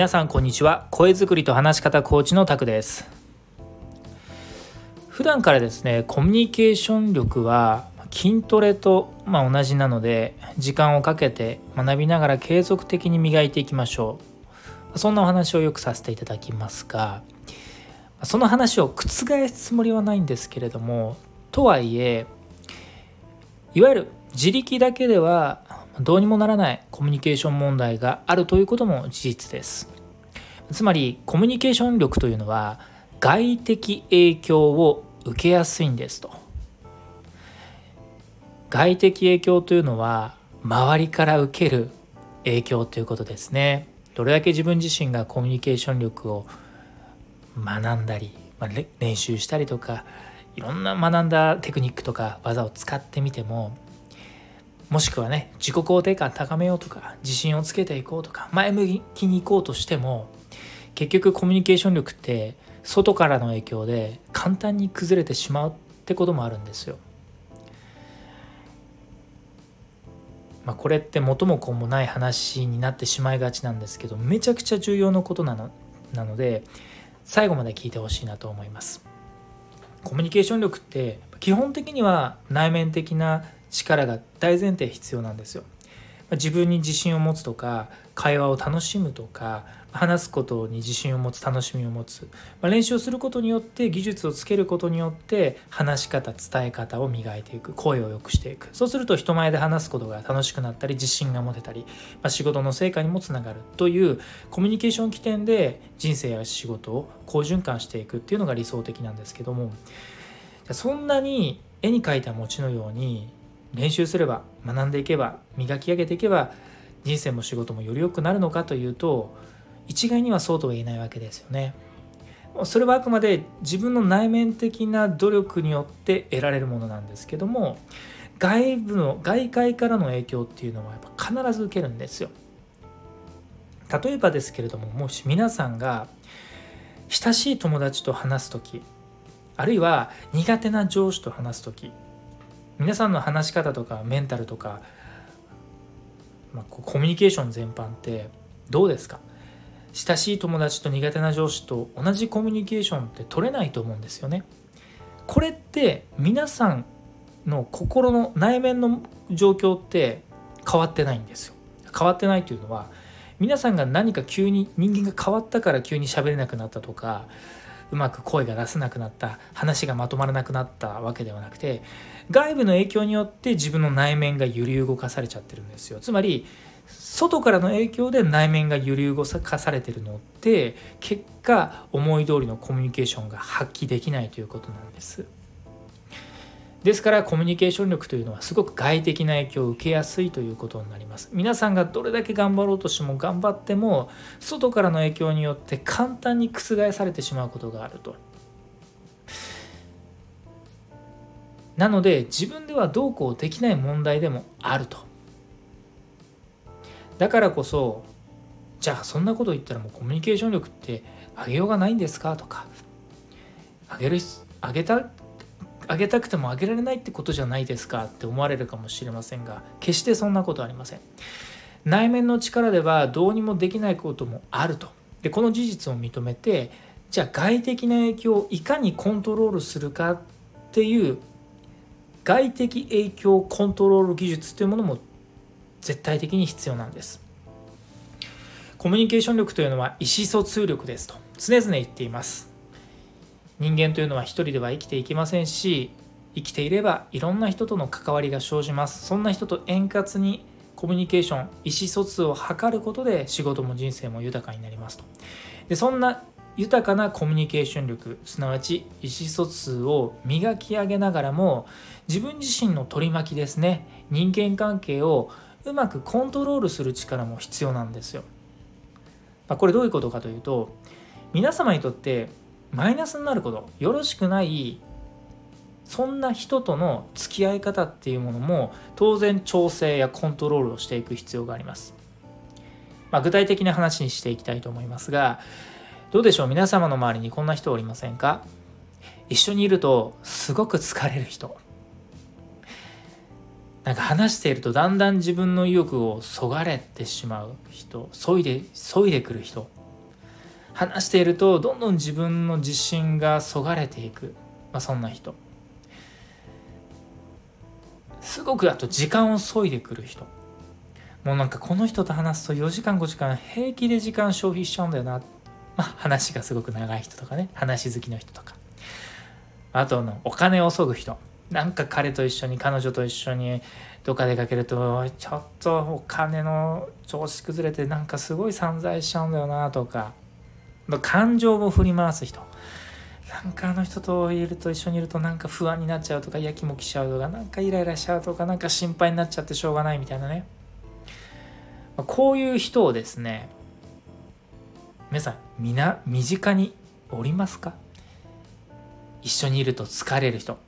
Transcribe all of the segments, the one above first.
皆さんこんにちは。声作りと話し方コーチのタクです。普段からですねコミュニケーション力は筋トレとま同じなので時間をかけて学びながら継続的に磨いていきましょう。そんなお話をよくさせていただきますがその話を覆すつもりはないんですけれどもとはいえいわゆる自力だけではどうにもならないコミュニケーション問題があるということも事実です。つまりコミュニケーション力というのは外的影響を受けやすいんですと。外的影響というのは周りから受ける影響ということですね。どれだけ自分自身がコミュニケーション力を学んだり、まあ、練習したりとかいろんな学んだテクニックとか技を使ってみてももしくはね自己肯定感高めようとか自信をつけていこうとか前向きに行こうとしても結局コミュニケーション力って外からの影響で簡単に崩れてしまうってこともあるんですよ。まあ、これって元も子もない話になってしまいがちなんですけどめちゃくちゃ重要なことなのなので最後まで聞いてほしいなと思います。コミュニケーション力って基本的には内面的な力が大前提必要なんですよ。自分に自信を持つとか会話を楽しむとか話すことに自信を持つ楽しみを持つ、まあ、練習をすることによって技術をつけることによって話し方伝え方を磨いていく。声を良くしていく。そうすると人前で話すことが楽しくなったり自信が持てたり、まあ、仕事の成果にもつながる。というコミュニケーション起点で人生や仕事を好循環していく。っていうのが理想的なんですけども。そんなに絵に描いた餅のように練習すれば学んでいけば磨き上げていけば人生も仕事もより良くなるのかというと一概にはそうとは言えないわけですよね。それはあくまで自分の内面的な努力によって得られるものなんですけども外部の外界からの影響っていうのはやっぱ必ず受けるんですよ。例えばですけれどももし皆さんが親しい友達と話す時あるいは苦手な上司と話す時皆さんの話し方とかメンタルとか、まあ、コミュニケーション全般ってどうですか？親しい友達と苦手な上司と同じコミュニケーションって取れないと思うんですよね。これって皆さんの心の内面の状況って変わってないんですよ。変わってないというのは皆さんが何か急に人間が変わったから急に喋れなくなったとかうまく声が出せなくなった話がまとまらなくなったわけではなくて外部の影響によって自分の内面が揺り動かされちゃってるんですよ。つまり外からの影響で内面が揺り動かされてるのって結果思い通りのコミュニケーションが発揮できないということなんです。ですからコミュニケーション力というのはすごく外的な影響を受けやすいということになります。皆さんがどれだけ頑張ろうとしても頑張っても外からの影響によって簡単に覆されてしまうことがあると。なので自分ではどうこうできない問題でもあると。だからこそじゃあそんなこと言ったらもうコミュニケーション力って上げようがないんですかとか。上げる上げたあげたくてもあげられないってことじゃないですかって思われるかもしれませんが決してそんなことありません。内面の力ではどうにもできないこともあると。でこの事実を認めてじゃあ外的な影響をいかにコントロールするかっていう外的影響コントロール技術というものも絶対的に必要なんです。コミュニケーション力というのは意思疎通力ですと常々言っています。人間というのは一人では生きていけませんし生きていればいろんな人との関わりが生じますそんな人と円滑にコミュニケーション意思疎通を図ることで仕事も人生も豊かになりますとでそんな豊かなコミュニケーション力すなわち意思疎通を磨き上げながらも自分自身の取り巻きですね人間関係をうまくコントロールする力も必要なんですよ。まあ、これどういうことかというと皆様にとってマイナスになることよろしくないそんな人との付き合い方っていうものも当然調整やコントロールをしていく必要があります。まあ、具体的な話にしていきたいと思いますがどうでしょう？皆様の周りにこんな人おりませんか？一緒にいるとすごく疲れる人。なんか話しているとだんだん自分の意欲をそがれてしまう人そいでそいでくる人。話しているとどんどん自分の自信がそがれていく、まあ、そんな人。すごくあと時間を削いでくる人。もうなんかこの人と話すと4時間5時間平気で時間消費しちゃうんだよな、まあ、話がすごく長い人とかね。話好きの人とか。あとのお金を削ぐ人。なんか彼と一緒に彼女と一緒にどっか出かけるとちょっとお金の調子崩れてなんかすごい散財しちゃうんだよなとか。感情を振り回す人。なんかあの人といると一緒にいるとなんか不安になっちゃうとかやきもきしちゃうとかなんかイライラしちゃうとかなんか心配になっちゃってしょうがないみたいなね。まこういう人をですね皆さん皆身近におりますか？一緒にいると疲れる人。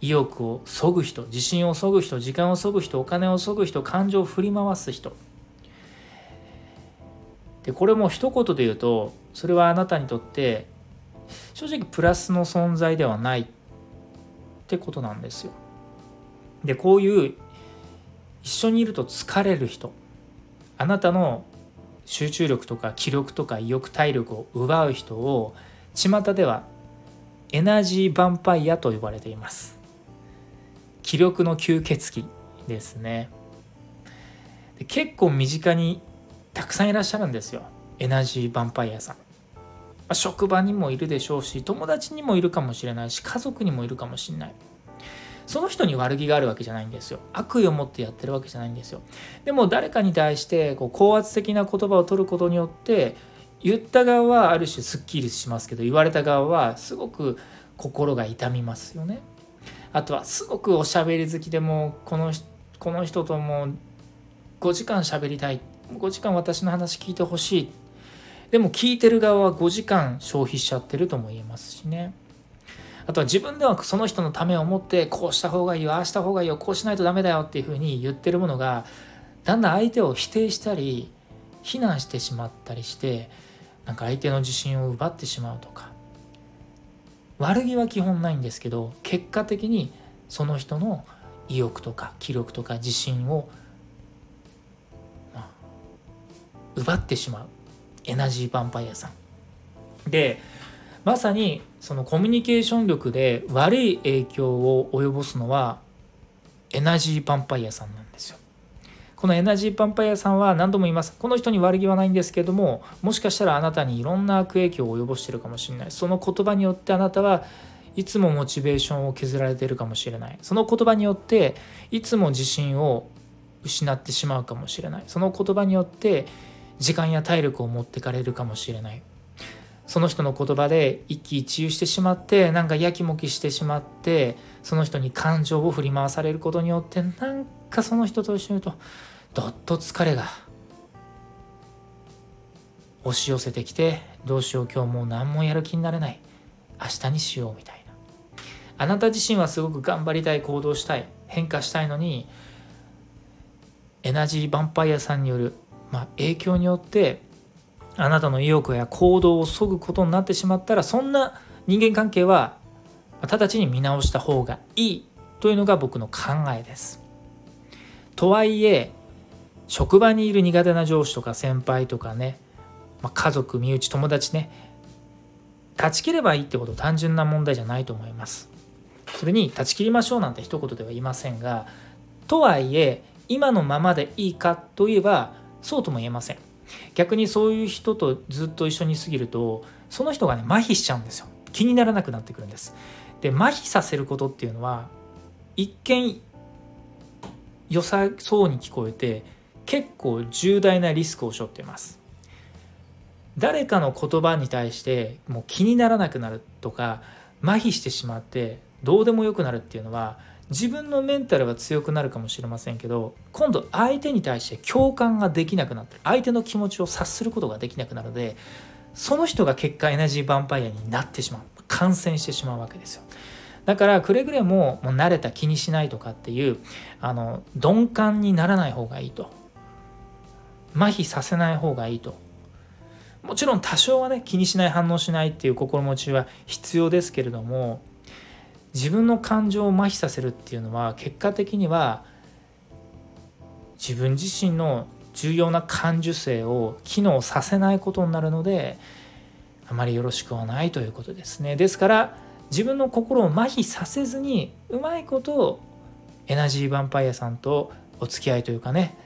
意欲をそぐ人自信をそぐ人時間をそぐ人お金をそぐ人感情を振り回す人。でこれも一言で言うとそれはあなたにとって正直プラスの存在ではないってことなんですよ。でこういう一緒にいると疲れる人あなたの集中力とか気力とか意欲体力を奪う人を巷ではエナジーヴァンパイアと呼ばれています気力の吸血鬼ですね結構身近にたくさんいらっしゃるんですよ。エナジーヴァンパイアさん、まあ、職場にもいるでしょうし友達にもいるかもしれないし家族にもいるかもしれない。その人に悪気があるわけじゃないんですよ。悪意を持ってやってるわけじゃないんですよ。でも誰かに対してこう高圧的な言葉を取ることによって言った側はある種すっきりしますけど言われた側はすごく心が痛みますよね。あとはすごくおしゃべり好きでもこのこの人とも5時間しゃべりたい。5時間私の話聞いてほしい。でも聞いてる側は5時間消費しちゃってるとも言えますしね。あとは自分ではその人のためを思ってこうした方がいいよああした方がいいよこうしないとダメだよっていうふうに言ってるものがだんだん相手を否定したり非難してしまったりしてなんか相手の自信を奪ってしまうとか。悪気は基本ないんですけど結果的にその人の意欲とか気力とか自信を、奪ってしまうエナジーヴァンパイアさんでまさにそのコミュニケーション力で悪い影響を及ぼすのはエナジーパンパイアさんなんですよ。このエナジーパンパイアさんは何度も言います。この人に悪気はないんですけども、もしかしたらあなたにいろんな悪影響を及ぼしてるかもしれない。その言葉によってあなたはいつもモチベーションを削られているかもしれない。その言葉によっていつも自信を失ってしまうかもしれない。その言葉によって時間や体力を持ってかれるかもしれない。その人の言葉で一喜一憂してしまってなんかやきもきしてしまってその人に感情を振り回されることによってなんかその人と一緒にいるとどっと疲れが押し寄せてきてどうしよう今日もう何もやる気になれない明日にしようみたいなあなた自身はすごく頑張りたい行動したい変化したいのにエナジーヴァンパイアさんによる、まあ、影響によってあなたの意欲や行動を削ぐことになってしまったらそんな人間関係は直ちに見直した方がいいというのが僕の考えです。とはいえ職場にいる苦手な上司とか先輩とかね、まあ、家族身内友達ね断ち切ればいいってこと単純な問題じゃないと思います。それに断ち切りましょうなんて一言では言いませんがとはいえ今のままでいいかといえばそうとも言えません。逆にそういう人とずっと一緒に過ぎるとその人がね麻痺しちゃうんですよ。気にならなくなってくるんです。で麻痺させることっていうのは一見良さそうに聞こえて結構重大なリスクを背負っています。誰かの言葉に対してもう気にならなくなるとか麻痺してしまってどうでもよくなるっていうのは自分のメンタルは強くなるかもしれませんけど今度相手に対して共感ができなくなって相手の気持ちを察することができなくなるのでその人が結果エナジーヴァンパイアになってしまう。感染してしまうわけですよ。だからくれぐれももう慣れた気にしないとかっていうあの鈍感にならない方がいいと。麻痺させない方がいいと。もちろん多少はね気にしない反応しないっていう心持ちは必要ですけれども自分の感情を麻痺させるっていうのは結果的には自分自身の重要な感受性を機能させないことになるのであまりよろしくはないということですねですから自分の心を麻痺させずにうまいことエナジーヴァンパイアさんとお付き合いというかね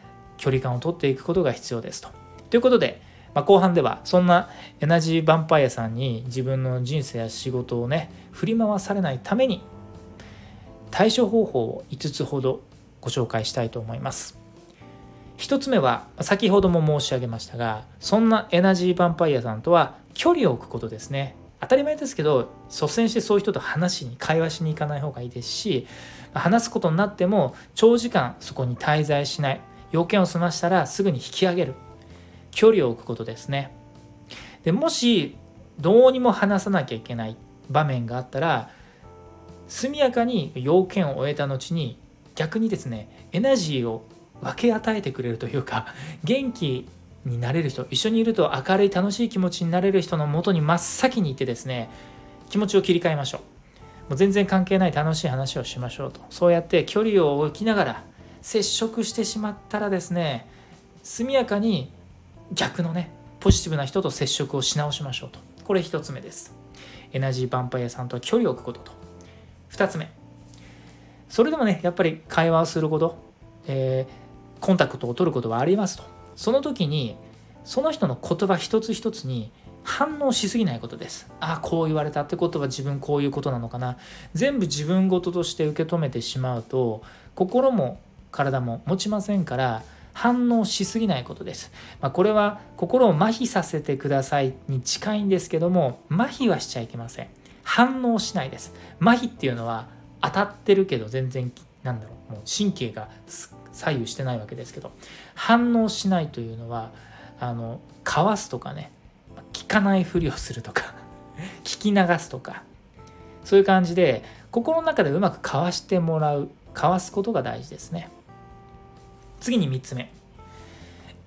距離感を取っていくことが必要ですと。ということで、まあ、後半ではそんなエナジーヴァンパイアさんに自分の人生や仕事をね振り回されないために対処方法を5つほどご紹介したいと思います。1つ目は先ほども申し上げましたがそんなエナジーヴァンパイアさんとは距離を置くことですね。当たり前ですけど率先してそういう人と話しに会話しに行かない方がいいですし話すことになっても長時間そこに滞在しない。要件を済ましたらすぐに引き上げる。距離を置くことですね。でもしどうにも話さなきゃいけない場面があったら速やかに要件を終えた後に逆にですねエナジーを分け与えてくれるというか元気になれる人一緒にいると明るい楽しい気持ちになれる人のもとに真っ先に行ってですね気持ちを切り替えましょう。もう全然関係ない楽しい話をしましょうと。そうやって距離を置きながら接触してしまったらですね速やかに逆のねポジティブな人と接触をし直しましょうと。これ1つ目です。エナジーヴァンパイアさんとは距離を置くことと。2つ目。それでもねやっぱり会話をすること、えー、コンタクトを取ることはありますと。その時にその人の言葉一つ一つに反応しすぎないことです。ああ、こう言われたってことは自分こういうことなのかな。全部自分事として受け止めてしまうと、心も体も持ちませんから反応しすぎないことです。まあ、これは心を麻痺させてくださいに近いんですけども、麻痺はしちゃいけません。反応しないです。麻痺っていうのは当たってるけど全然、なんだろう、もう神経が左右してないわけですけど、反応しないというのは、あの、かわすとかね、聞かないふりをするとか 聞き流すとか、そういう感じで、心の中でうまくかわしてもらう、かわすことが大事ですね。次に3つ目。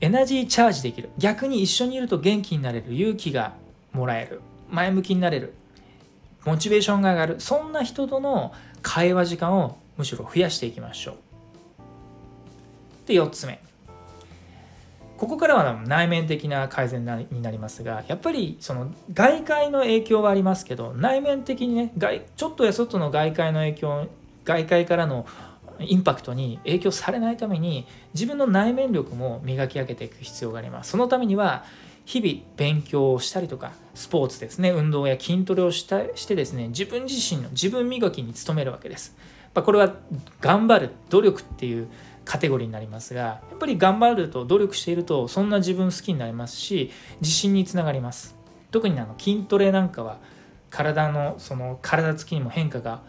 エナジーチャージできる。逆に一緒にいると元気になれる勇気がもらえる。前向きになれる。モチベーションが上がる。そんな人との会話時間をむしろ増やしていきましょう。で4つ目。ここからは内面的な改善になりますがやっぱりその外界の影響はありますけど内面的にね外ちょっとやそっとの外界の影響外界からのインパクトに影響されないために自分の内面力も磨き上げていく必要があります。そのためには日々勉強をしたりとかスポーツですね運動や筋トレをしたしてですね自分自身の自分磨きに努めるわけです。これは頑張る努力っていうカテゴリーになりますがやっぱり頑張ると努力しているとそんな自分好きになりますし自信につながります。特にあの筋トレなんかは体のその体つきにも変化が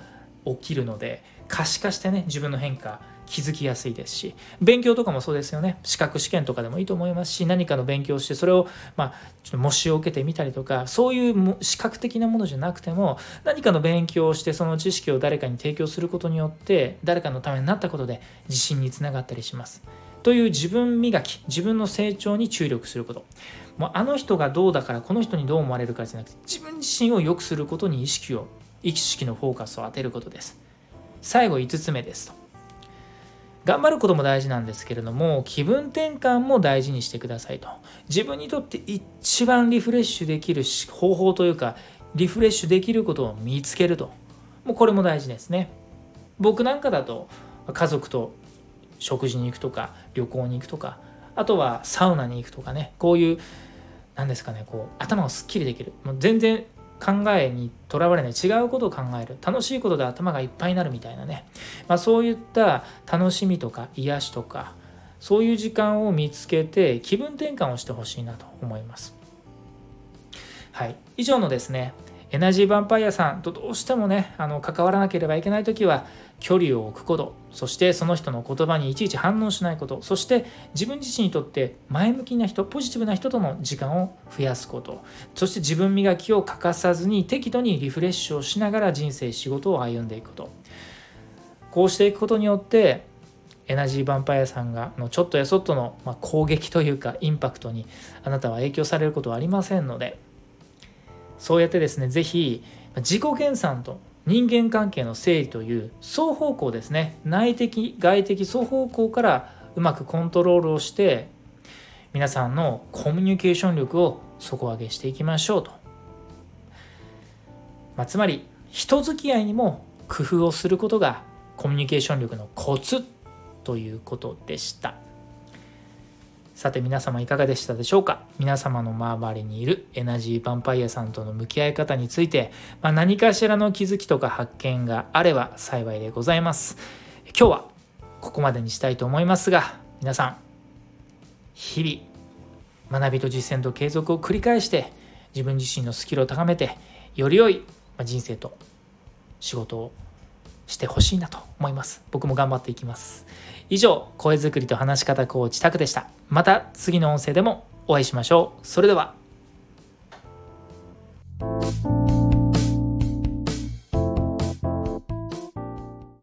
起きるので可視化してね自分の変化気づきやすいですし勉強とかもそうですよね。資格試験とかでもいいと思いますし何かの勉強をしてそれをまあちょっと模試を受けてみたりとかそういう視覚的なものじゃなくても何かの勉強をしてその知識を誰かに提供することによって誰かのためになったことで自信につながったりします。という自分磨き自分の成長に注力すること。もうあの人がどうだからこの人にどう思われるかじゃなくて自分自身を良くすることに意識を意識のフォーカスを当てることです。最後5つ目ですと。頑張ることも大事なんですけれども気分転換も大事にしてくださいと。自分にとって一番リフレッシュできる方法というかリフレッシュできることを見つけると。もうこれも大事ですね。僕なんかだと家族と食事に行くとか旅行に行くとかあとはサウナに行くとかね。こういう何ですかねこう頭をすっきりできる。もう全然考えにとらわれない違うことを考える楽しいことで頭がいっぱいになるみたいなね、まあ、そういった楽しみとか癒しとかそういう時間を見つけて気分転換をしてほしいなと思います。はい、以上のですねエナジーヴァンパイアさんとどうしてもねあの関わらなければいけない時は距離を置くことそしてその人の言葉にいちいち反応しないことそして自分自身にとって前向きな人ポジティブな人との時間を増やすことそして自分磨きを欠かさずに適度にリフレッシュをしながら人生仕事を歩んでいくこと。こうしていくことによってエナジーヴァンパイアさんがのちょっとやそっとの、ま攻撃というかインパクトにあなたは影響されることはありませんのでそうやってですね是非自己研鑽と人間関係の整理という双方向ですね。内的外的双方向からうまくコントロールをして皆さんのコミュニケーション力を底上げしていきましょうと、まあ、つまり人付き合いにも工夫をすることがコミュニケーション力のコツということでした。さて皆様いかがでしたでしょうか？皆様の周りにいるエナジーヴァンパイアさんとの向き合い方について、まあ、何かしらの気づきとか発見があれば幸いでございます。今日はここまでにしたいと思いますが皆さん日々学びと実践と継続を繰り返して自分自身のスキルを高めてより良い人生と仕事をしてほしいなと思います。僕も頑張っていきます。以上声作りと話し方コーチタクでした。また次の音声でもお会いしましょう。それでは。